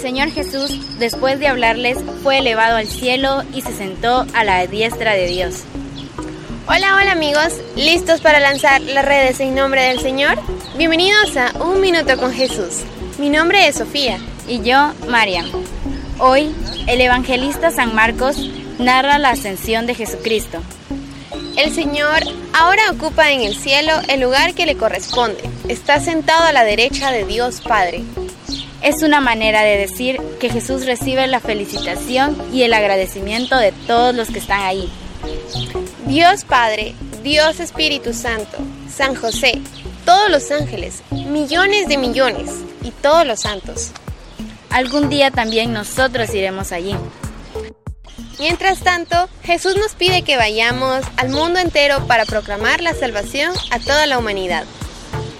Señor Jesús, después de hablarles, fue elevado al cielo y se sentó a la diestra de Dios. Hola, hola amigos, ¿listos para lanzar las redes en nombre del Señor? Bienvenidos a Un Minuto con Jesús. Mi nombre es Sofía. Y yo, Mariam. Hoy, el evangelista San Marcos narra la ascensión de Jesucristo. El Señor ahora ocupa en el cielo el lugar que le corresponde. Está sentado a la derecha de Dios Padre. Es una manera de decir que Jesús recibe la felicitación y el agradecimiento de todos los que están ahí. Dios Padre, Dios Espíritu Santo, San José, todos los ángeles, millones de millones y todos los santos. Algún día también nosotros iremos allí. Mientras tanto, Jesús nos pide que vayamos al mundo entero para proclamar la salvación a toda la humanidad.